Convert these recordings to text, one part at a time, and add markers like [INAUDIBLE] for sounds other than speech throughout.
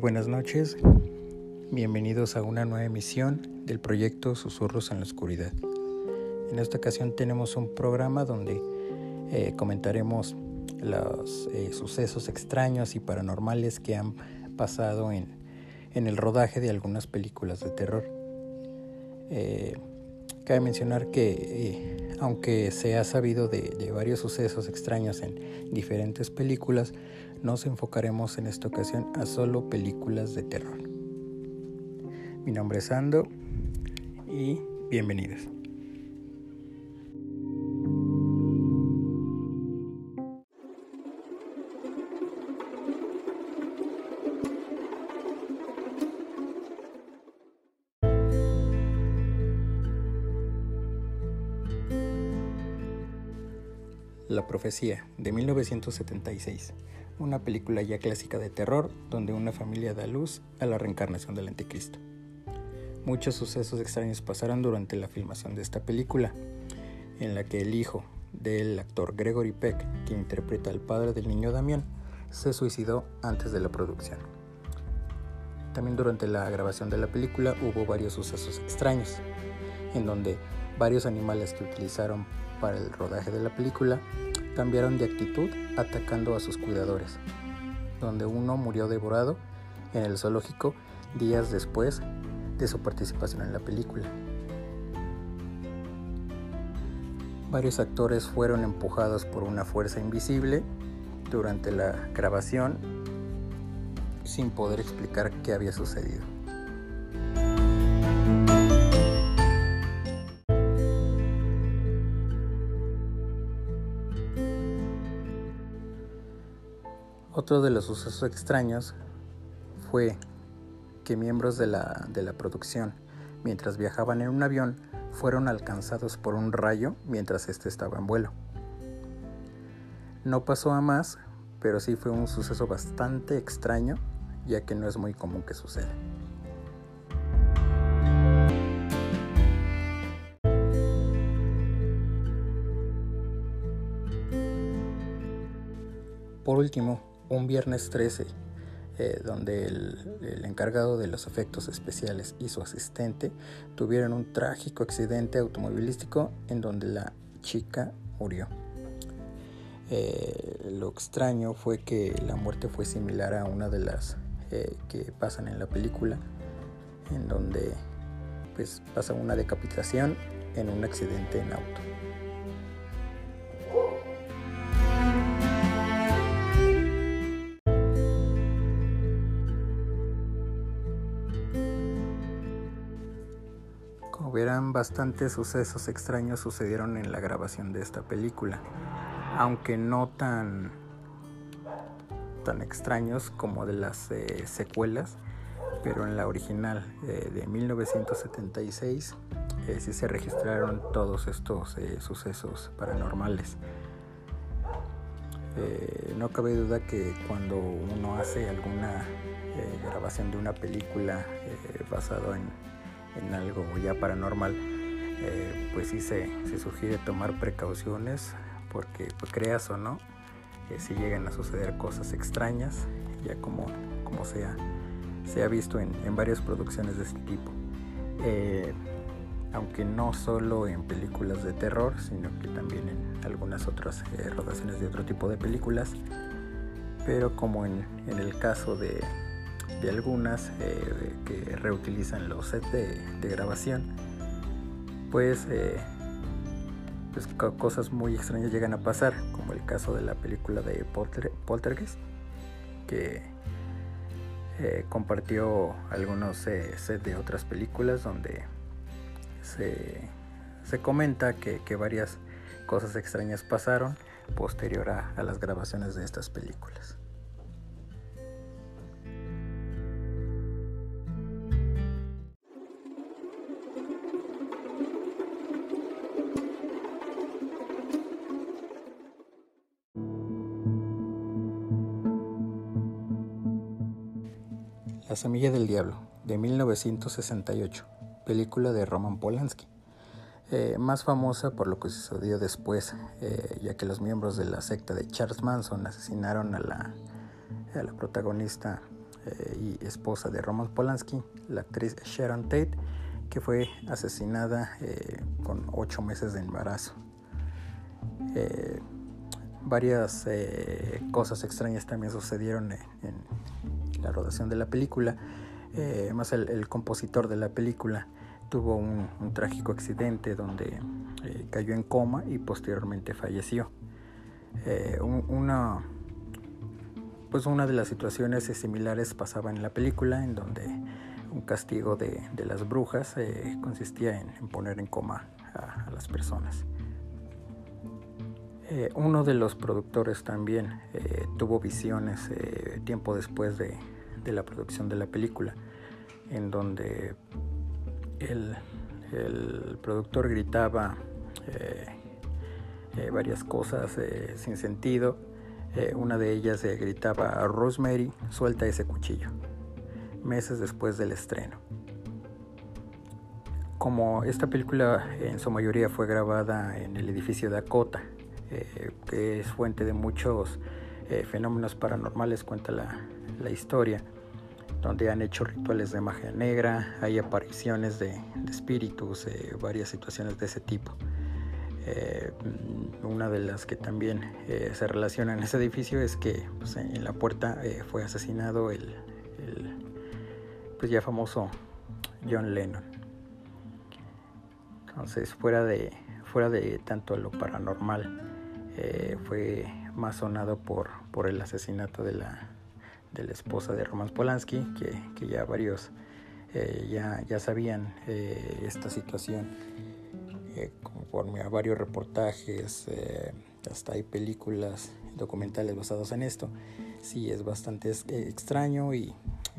buenas noches. Bienvenidos a una nueva emisión del proyecto Susurros en la Oscuridad. En esta ocasión tenemos un programa donde eh, comentaremos los eh, sucesos extraños y paranormales que han pasado en, el rodaje de algunas películas de terror. Eh, cabe mencionar que aunque se ha sabido de varios sucesos extraños en diferentes películas, nos enfocaremos en esta ocasión a solo películas de terror. Mi nombre es Ando y bienvenidos. La Profecía, de 1976, una película ya clásica de terror donde una familia da luz a la reencarnación del anticristo. Muchos sucesos extraños pasaron durante la filmación de esta película, en la que el hijo del actor Gregory Peck, que interpreta al padre del niño Damián, se suicidó antes de la producción. También durante la grabación de la película hubo varios sucesos extraños, en donde varios animales que utilizaron para el rodaje de la película cambiaron de actitud atacando a sus cuidadores, donde uno murió devorado en el zoológico días después de su participación en la película. Varios actores fueron empujados por una fuerza invisible durante la grabación sin poder explicar qué había sucedido. Otro de los sucesos extraños fue que miembros de la, de la producción, mientras viajaban en un avión, fueron alcanzados por un rayo mientras este estaba en vuelo. No pasó a más, pero sí fue un suceso bastante extraño, ya que no es muy común que suceda. Por último, un viernes 13, eh, donde el, encargado de los efectos especiales y su asistente tuvieron un trágico accidente automovilístico en donde la chica murió. Eh, lo extraño fue que la muerte fue similar a una de las eh, que pasan en la película, en donde pues pasa una decapitación en un accidente en auto. Bastantes sucesos extraños sucedieron en la grabación de esta película, aunque no tan, tan extraños como de las eh, secuelas, pero en la original eh, de 1976 eh, sí se registraron todos estos sucesos paranormales. no cabe duda que cuando uno hace alguna grabación de una película basado en en algo ya paranormal, eh, pues sí se, se, sugiere tomar precauciones porque pues creas o no, eh, si llegan a suceder cosas extrañas, ya como, como se, ha, se ha visto en, en varias producciones de este tipo. Eh, aunque no solo en películas de terror, sino que también en algunas otras rodaciones de otro tipo de películas, pero como en, en el caso de, de algunas eh, que reutilizan los sets de, grabación, pues, eh, pues, cosas muy extrañas llegan a pasar, como el caso de la película de Polter, Poltergeist, que compartió algunos sets de otras películas donde se, comenta que, varias cosas extrañas pasaron posterior a las grabaciones de estas películas. Semilla del Diablo, de 1968, película de Roman Polanski. Eh, más famosa por lo que sucedió después, eh, ya que los miembros de la secta de Charles Manson asesinaron a la, a la protagonista eh, y esposa de Roman Polanski, la actriz Sharon Tate, que fue asesinada con ocho meses de embarazo. varias cosas extrañas también sucedieron en la rodación de la película. Eh, además, el, compositor de la película tuvo un, trágico accidente donde eh, cayó en coma y posteriormente falleció. Eh, una, pues una de las situaciones similares pasaba en la película, en donde un castigo de, las brujas consistía en, poner en coma a, las personas. uno de los productores también tuvo visiones tiempo después de, de la producción de la película, en donde el, productor gritaba eh, eh, varias cosas eh, sin sentido. una de ellas gritaba Rosemary, suelta ese cuchillo, meses después del estreno. Como esta película en su mayoría fue grabada en el edificio Dakota, que es fuente de muchos fenómenos paranormales, cuenta la, la historia, donde han hecho rituales de magia negra, hay apariciones de, espíritus, eh, varias situaciones de ese tipo. Eh, una de las que también eh, se relaciona en ese edificio es que pues, en la puerta fue asesinado el, pues ya famoso John Lennon. Entonces, fuera de, fuera de tanto lo paranormal, fue más sonado por, por el asesinato de la, de la esposa de Roman Polanski, que, ya varios eh, ya, ya, sabían eh, esta situación, eh, conforme a varios reportajes, hasta hay películas documentales basados en esto. Sí, es bastante extraño y,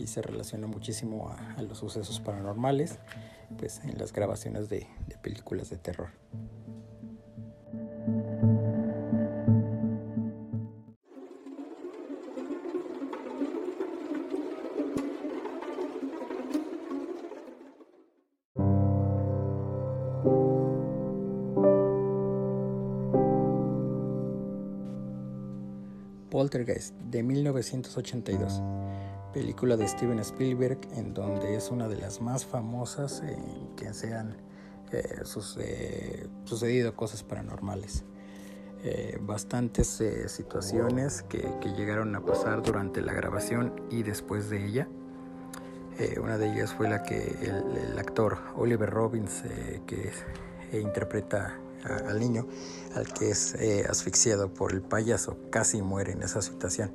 se relaciona muchísimo a, los sucesos paranormales, pues en las grabaciones de películas de terror. Poltergeist de 1982, película de Steven Spielberg en donde es una de las más famosas en que se han eh, sucedido cosas paranormales. Eh, bastantes eh, situaciones que, llegaron a pasar durante la grabación y después de ella. una de ellas fue la que el, actor Oliver Robbins, que interpreta al niño, al que es eh, asfixiado por el payaso, casi muere en esa situación.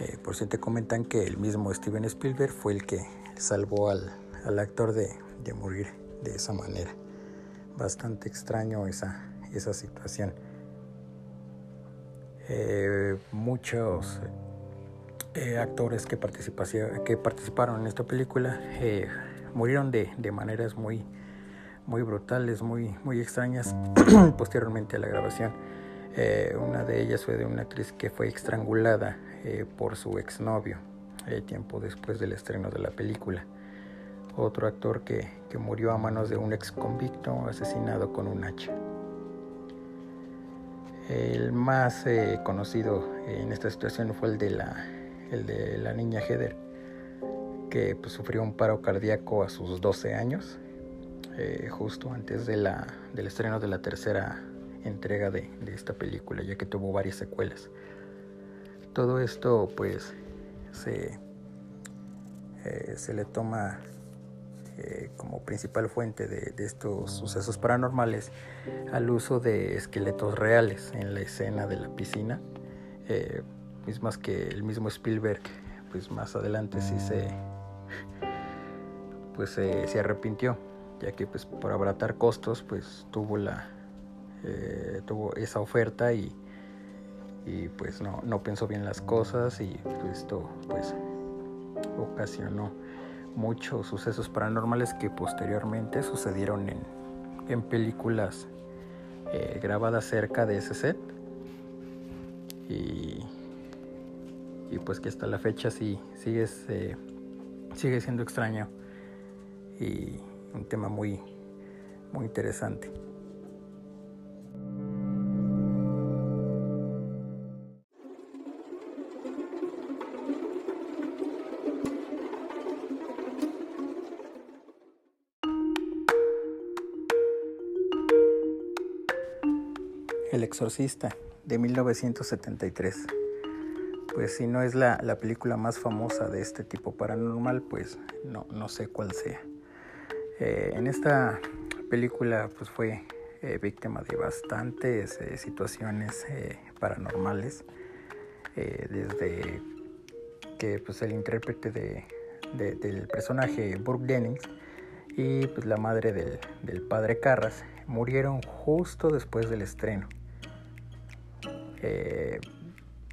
Eh, por si te comentan que el mismo Steven Spielberg fue el que salvó al, actor de, morir de esa manera. Bastante extraño esa, esa situación. Eh, muchos actores que, que participaron en esta película murieron de, de maneras muy, muy brutales, muy, muy extrañas [CLEARS THROAT] posteriormente a la grabación. Eh, una de ellas fue de una actriz que fue estrangulada eh, por su exnovio eh, tiempo después del estreno de la película. Otro actor que, que murió a manos de un ex convicto asesinado con un hacha. El más conocido en esta situación fue el de la, el de la niña Heather, que pues, sufrió un paro cardíaco a sus 12 años eh, justo antes del estreno de la tercera entrega de, esta película, ya que tuvo varias secuelas. Todo esto pues se, eh, le toma eh, como principal fuente de, estos sucesos paranormales al uso de esqueletos reales en la escena de la piscina, mismas que el mismo Spielberg pues más adelante sí se pues se arrepintió ya que pues por abaratar costos pues tuvo la eh, tuvo esa oferta y, y pues no, no, pensó bien las cosas y pues, esto pues ocasionó muchos sucesos paranormales que posteriormente sucedieron en, en películas eh, grabadas cerca de ese set. Y, y, pues que hasta la fecha sí sigue, sigue siendo extraño. Y un tema muy, muy interesante. El Exorcista de 1973. Pues si no es la, la, película más famosa de este tipo paranormal, pues no, no sé cuál sea. Eh, en esta película pues fue eh, víctima de bastantes eh, situaciones paranormales, desde que pues el intérprete de, del personaje Brooke Dennings y pues la madre del, del padre Carras murieron justo después del estreno.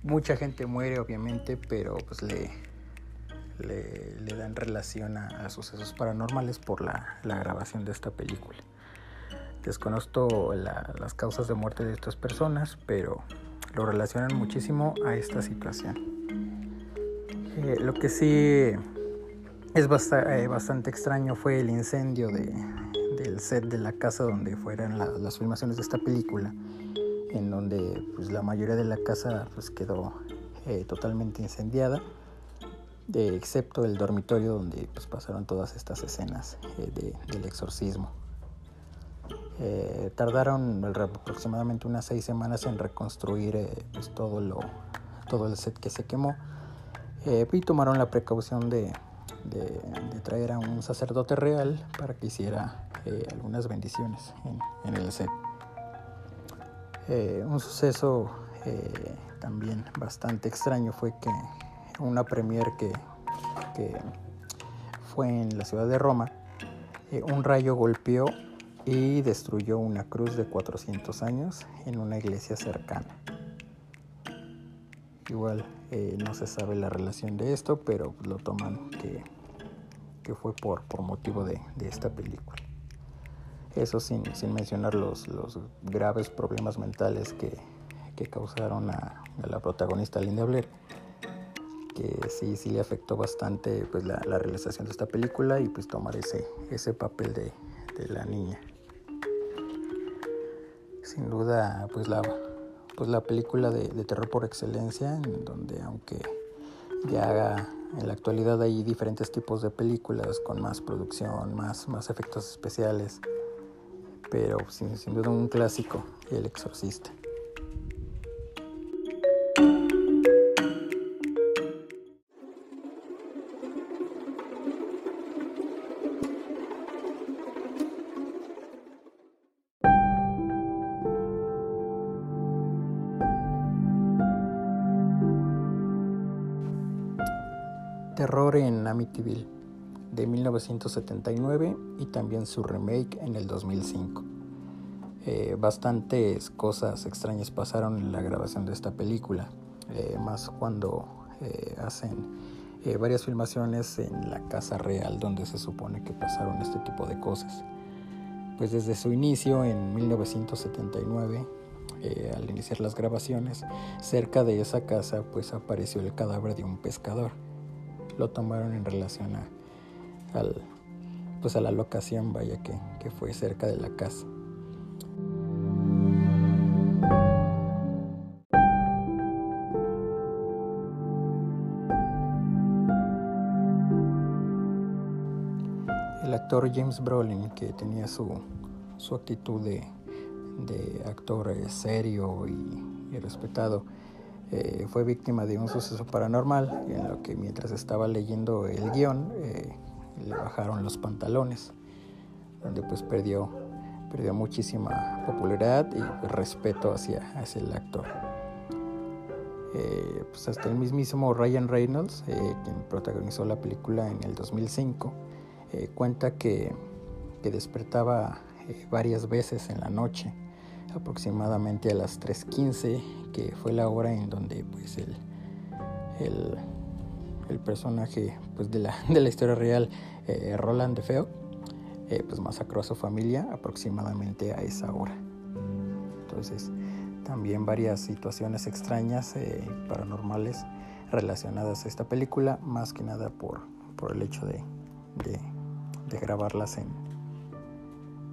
mucha gente muere obviamente, pero pues le, le, dan relación a, sucesos paranormales por la, grabación de esta película. Desconozco las causas de muerte de estas personas, pero lo relacionan muchísimo a esta situación. Eh, lo que sí es eh, bastante extraño fue el incendio del set de la casa donde fueran las filmaciones de esta película, en donde pues, la mayoría de la casa pues, quedó eh, totalmente incendiada excepto el dormitorio donde pues, pasaron todas estas escenas eh, del exorcismo. Eh, tardaron aproximadamente unas seis semanas en reconstruir eh, pues, todo, lo, todo el set que se quemó y tomaron la precaución de, traer a un sacerdote real para que hiciera algunas bendiciones en, el set. un suceso también bastante extraño fue que una premier que, fue en la ciudad de Roma, eh, un rayo golpeó y destruyó una cruz de 400 años en una iglesia cercana. Igual eh, no se sabe la relación de esto, pero lo toman que, que fue por, por motivo de, esta película. Eso sin, mencionar los, los, graves problemas mentales que, causaron a, a, la protagonista Linda Blair que sí, sí le afectó bastante pues, la, realización de esta película y pues tomar ese, ese papel de, la niña. Sin duda, pues la, pues la película de, terror por excelencia, en donde aunque ya en la actualidad hay diferentes tipos de películas con más producción, más, más efectos especiales, pero sin, sin duda un clásico, El Exorcista. De 1979 y también su remake en el 2005. Eh, bastantes cosas extrañas pasaron en la grabación de esta película, eh, más cuando eh, hacen varias filmaciones en la casa real donde se supone que pasaron este tipo de cosas. Pues desde su inicio en 1979, al iniciar las grabaciones, cerca de esa casa pues apareció el cadáver de un pescador lo tomaron en relación a, al, pues a la locación, vaya, que, que fue cerca de la casa. El actor James Brolin, que tenía su, su actitud de, de actor eh, serio y, y respetado, eh, fue víctima de un suceso paranormal en lo que mientras estaba leyendo el guion eh, le bajaron los pantalones, donde pues perdió, perdió muchísima popularidad y respeto hacia, hacia el actor. pues hasta el mismísimo Ryan Reynolds, quien protagonizó la película en el 2005, cuenta que, que despertaba varias veces en la noche, aproximadamente a las 3.15, que fue la hora en donde pues el, el, personaje pues, de, la, de la historia real, Roland de Feo, eh, pues masacró a su familia aproximadamente a esa hora. Entonces, también varias situaciones extrañas, eh, paranormales relacionadas a esta película, más que nada por, por el hecho de, de, grabarlas en,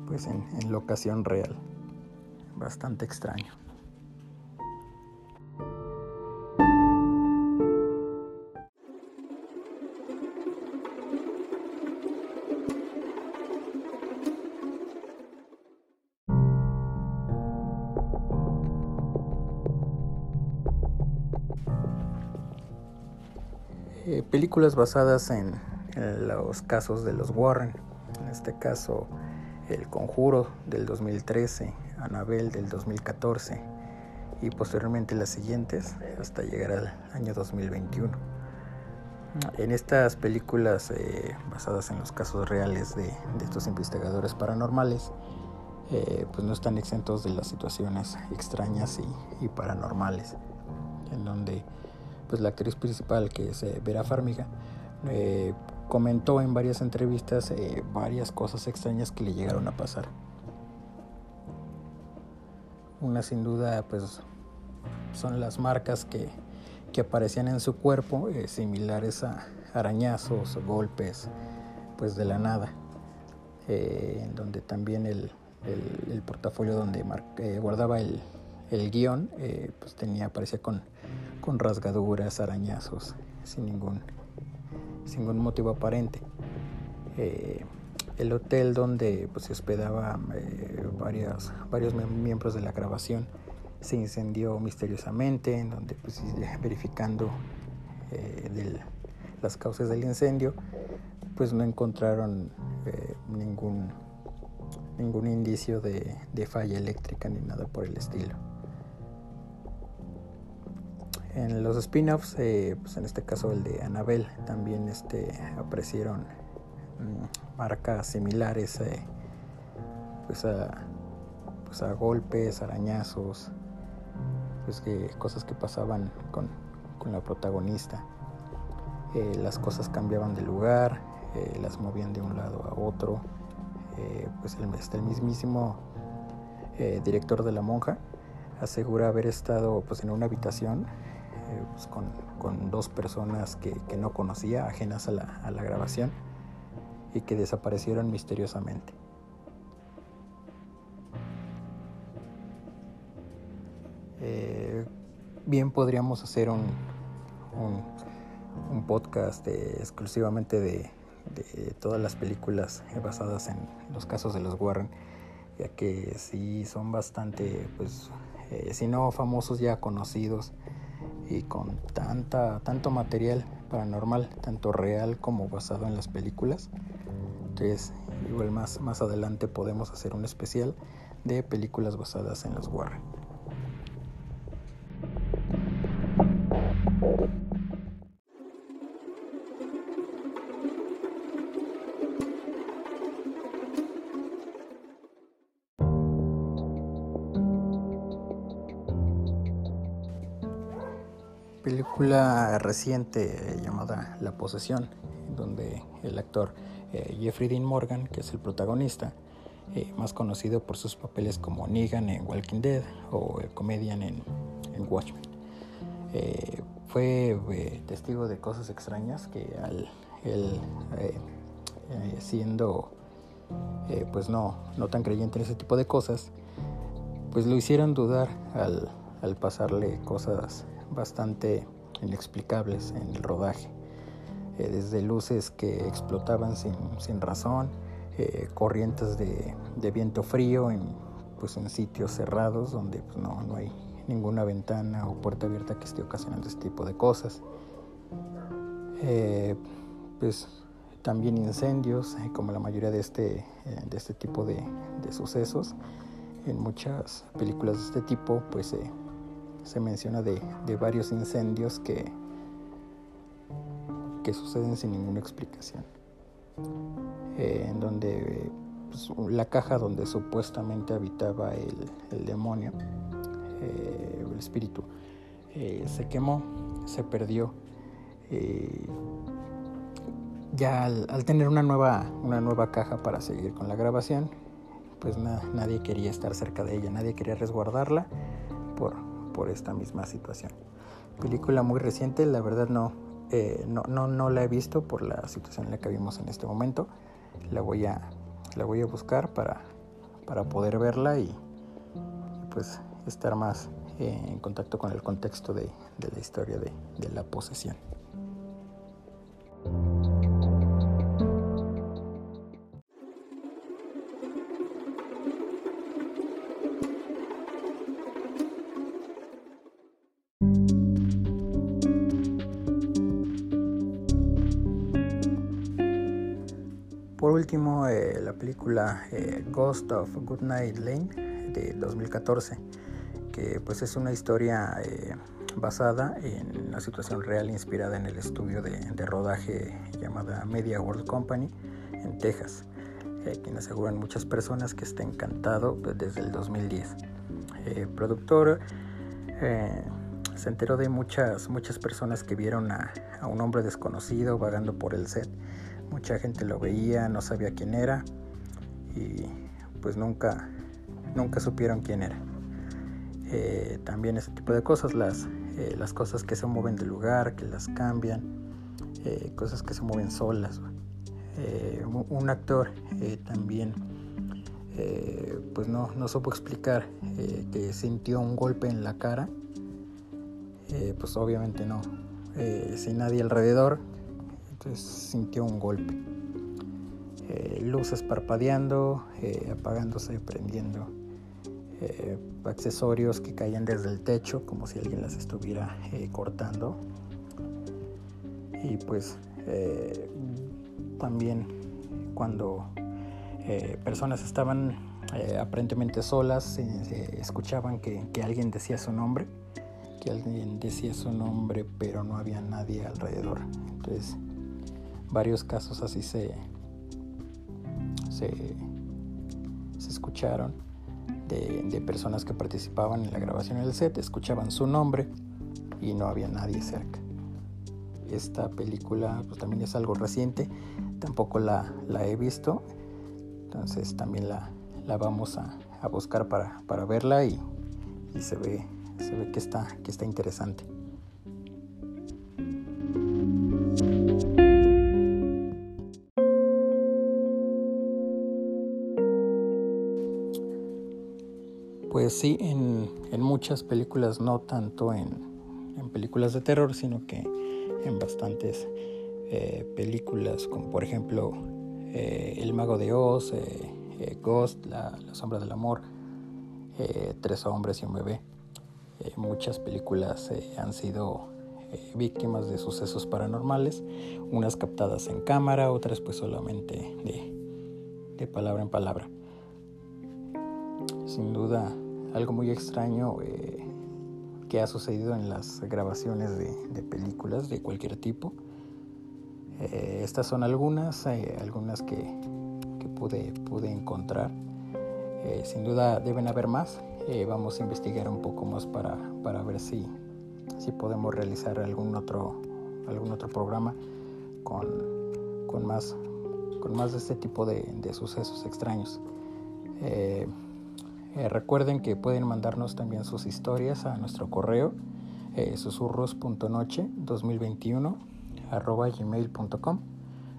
pues en, en locación real. Bastante extraño. Eh, películas basadas en, los casos de los Warren, en este caso El Conjuro del 2013, Anabel del 2014 y posteriormente las siguientes hasta llegar al año 2021. En estas películas eh, basadas en los casos reales de, estos investigadores paranormales, eh, pues no están exentos de las situaciones extrañas y, paranormales, en donde pues la actriz principal, que es eh, Vera Farmiga, comentó en varias entrevistas varias cosas extrañas que le llegaron a pasar. Una sin duda, pues son las marcas que, que aparecían en su cuerpo, similares a arañazos, golpes, pues de la nada. en donde también el, el, portafolio donde guardaba el, el guion, pues tenía, aparecía con con rasgaduras, arañazos, sin ningún, sin ningún motivo aparente. Eh, el hotel donde pues, se hospedaba eh, varios, miembros de la grabación se incendió misteriosamente, en donde pues, verificando eh, las causas del incendio, pues no encontraron ningún, ningún indicio de falla eléctrica ni nada por el estilo. En los spin-offs, eh, pues en este caso el de Anabel, también este, aparecieron marcas similares eh, pues, pues, a, golpes, arañazos, pues que, cosas que pasaban con, la protagonista. Eh, las cosas cambiaban de lugar, las movían de un lado a otro. pues el, el mismísimo director de La Monja asegura haber estado pues, en una habitación eh, pues, con, dos personas que, no conocía, ajenas a la, grabación, y que desaparecieron misteriosamente. Eh, bien podríamos hacer un, un, podcast exclusivamente de, todas las películas basadas en los casos de los Warren, ya que sí son bastante, pues, eh, si no famosos, ya conocidos y con tanta, tanto material paranormal, tanto real como basado en las películas. Entonces, igual más, más adelante podemos hacer un especial de películas basadas en los Warren. película reciente llamada La posesión, donde el actor eh, Jeffrey Dean Morgan, que es el protagonista, eh, más conocido por sus papeles como Negan en Walking Dead o el comedian en, Watchmen, eh, fue testigo de cosas extrañas que al él siendo pues no, no tan creyente en ese tipo de cosas, pues lo hicieron dudar al, al pasarle cosas bastante inexplicables en el rodaje, eh, desde luces que explotaban sin, sin razón, eh, corrientes de, de, viento frío en, pues en sitios cerrados donde pues no, no, hay ninguna ventana o puerta abierta que esté ocasionando este tipo de cosas. Eh, pues también incendios, como la mayoría de este, de este tipo de, de, sucesos. En muchas películas de este tipo, pues se menciona de, varios incendios que, que suceden sin ninguna explicación. Eh, en donde pues, la caja donde supuestamente habitaba el, demonio, eh, el espíritu, eh, se quemó, se perdió. ya al, tener una nueva, una nueva caja para seguir con la grabación, pues nadie quería estar cerca de ella, nadie quería resguardarla por, por esta misma situación. Película muy reciente, la verdad no, eh, no, no, no, la he visto por la situación en la que vimos en este momento. La voy a, la voy a buscar para, para poder verla y, pues estar más eh, en contacto con el contexto de, de la historia de, de la posesión. Último, eh, la película eh, Ghost of Goodnight Lane de 2014, que pues es una historia eh, basada en una situación real inspirada en el estudio de, rodaje llamada Media World Company en Texas, quien aseguran muchas personas que está encantado pues, desde el 2010. El productor se enteró de muchas, muchas personas que vieron a, a un hombre desconocido vagando por el set mucha gente lo veía, no sabía quién era y pues nunca, nunca supieron quién era. Eh, también ese tipo de cosas, las, eh, las cosas que se mueven de lugar, que las cambian, eh, cosas que se mueven solas. un actor también pues no, no supo explicar que sintió un golpe en la cara, pues obviamente no, sin nadie alrededor, entonces sintió un golpe. Eh, luces parpadeando, eh, apagándose, prendiendo. Eh, accesorios que caían desde el techo como si alguien las estuviera cortando. Y pues también cuando personas estaban aparentemente solas, escuchaban que, que alguien decía su nombre que alguien decía su nombre pero no había nadie alrededor. Entonces varios casos así se, se, escucharon de, personas que participaban en la grabación del set, escuchaban su nombre y no había nadie cerca. Esta película pues, también es algo reciente, tampoco la, he visto, entonces también la, vamos a, buscar para, verla y, se ve, se ve que, está, que está interesante. Sí, en, muchas películas, no tanto en, películas de terror, sino que en bastantes eh, películas, como por ejemplo eh, El Mago de Oz, eh, Ghost, la, Sombra del Amor, Tres Hombres y un Bebé. muchas películas han sido víctimas de sucesos paranormales, unas captadas en cámara, otras pues solamente de palabra en palabra sin duda algo muy extraño eh, que ha sucedido en las grabaciones de, películas de cualquier tipo. Eh, estas son algunas, eh, algunas que, pude, pude, encontrar. sin duda deben haber más. vamos a investigar un poco más para, para ver si, si, podemos realizar algún otro, algún otro programa con, con, más, con más de este tipo de, de sucesos extraños. Eh, recuerden que pueden mandarnos también sus historias a nuestro correo eh, susurros.noche 2021 arroba gmail.com.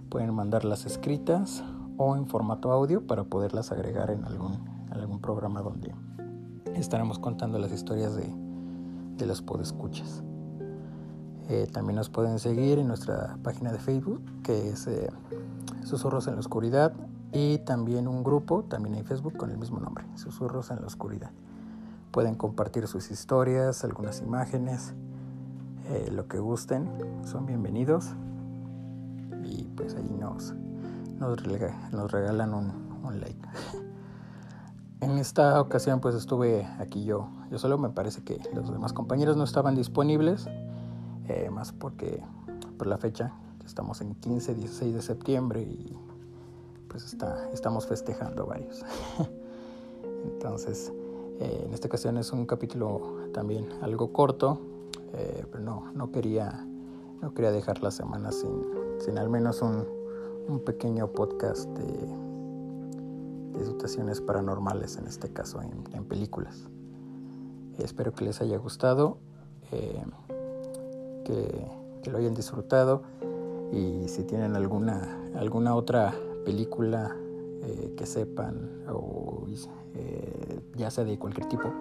Pueden mandarlas escritas o en formato audio para poderlas agregar en algún, algún programa donde estaremos contando las historias de, de los podescuchas. Eh, también nos pueden seguir en nuestra página de Facebook que es eh, Susurros en la Oscuridad y también un grupo, también en Facebook con el mismo nombre, Susurros en la Oscuridad. Pueden compartir sus historias, algunas imágenes, eh, lo que gusten, son bienvenidos y pues ahí nos, nos, regalan un, like. [LAUGHS] En esta ocasión pues estuve aquí yo, yo solo me parece que los demás compañeros no estaban disponibles, eh, más porque por la fecha, estamos en 15, 16 de septiembre y pues está, estamos festejando varios. [LAUGHS] Entonces, eh, en esta ocasión es un capítulo también algo corto, eh, pero no, no, quería, no quería dejar la semana sin, sin al menos un, un pequeño podcast de de situaciones paranormales, en este caso en, películas. Espero que les haya gustado, eh, que, lo hayan disfrutado y si tienen alguna, alguna otra película eh, que sepan o eh, ya sea de cualquier tipo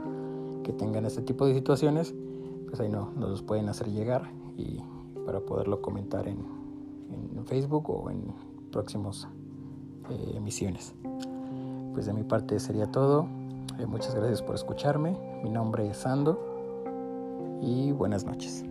que tengan este tipo de situaciones, pues ahí no, nos los pueden hacer llegar y para poderlo comentar en, Facebook o en próximos emisiones. Pues de mi parte sería todo. Eh, muchas gracias por escucharme. Mi nombre es Sando y buenas noches.